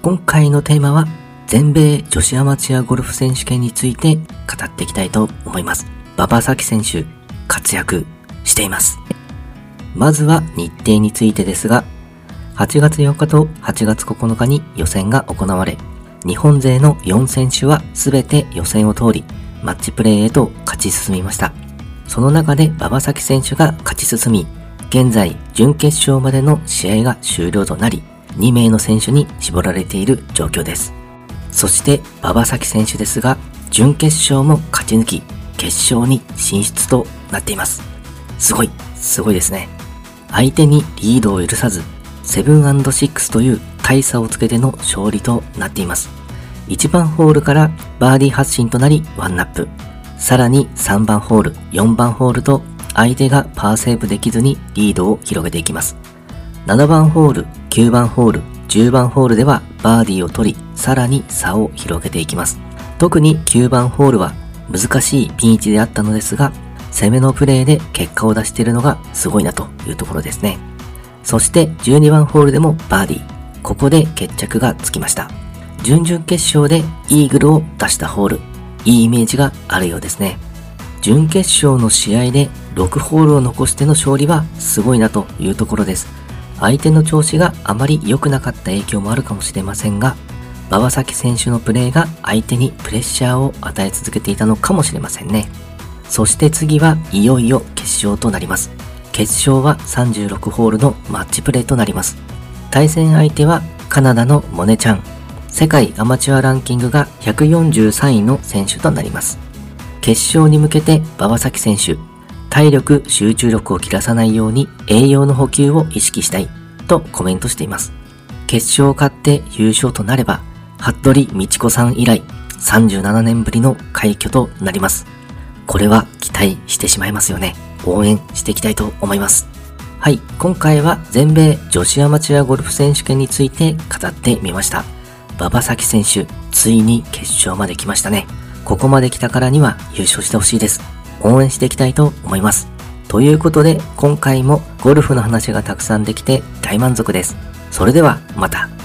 今回のテーマは全米女子アマチュアゴルフ選手権について語っていきたいと思います。馬場咲選手、活躍しています。まずは日程についてですが、8月4日と8月9日に予選が行われ、日本勢の4選手は全て予選を通り、マッチプレーへと勝ち進みました。その中で馬場咲選手が勝ち進み、現在準決勝までの試合が終了となり、2名の選手に絞られている状況です。そして馬場咲選手ですが、準決勝も勝ち抜き、決勝に進出となっています。すごい、すごいですね。相手にリードを許さず、7&6 という大差をつけての勝利となっています。1番ホールからバーディー発進となりワンナップ。さらに3番ホール、4番ホールと相手がパーセーブできずにリードを広げていきます。7番ホール、9番ホール、10番ホールではバーディーを取り、さらに差を広げていきます。特に9番ホールは難しいピン位置であったのですが、攻めのプレーで結果を出しているのがすごいなというところですね。そして12番ホールでもバーディー。ここで決着がつきました。準々決勝でイーグルを出したホール。いいイメージがあるようですね。準決勝の試合で6ホールを残しての勝利はすごいなというところです。相手の調子があまり良くなかった影響もあるかもしれませんが、馬場崎選手のプレーが相手にプレッシャーを与え続けていたのかもしれませんね。そして次はいよいよ決勝となります。決勝は36ホールのマッチプレーとなります。対戦相手はカナダのモネちゃん。世界アマチュアランキングが143位の選手となります。決勝に向けて馬場崎選手、体力、集中力を切らさないように栄養の補給を意識したいとコメントしています。決勝を勝って優勝となれば、服部道子さん以来37年ぶりの快挙となります。これは期待してしまいますよね。応援していきたいと思います。はい、今回は全米女子アマチュアゴルフ選手権について語ってみました。馬場咲選手、ついに決勝まで来ましたね。ここまで来たからには優勝してほしいです。応援していきたいと思います。ということで、今回もゴルフの話がたくさんできて大満足です。それではまた。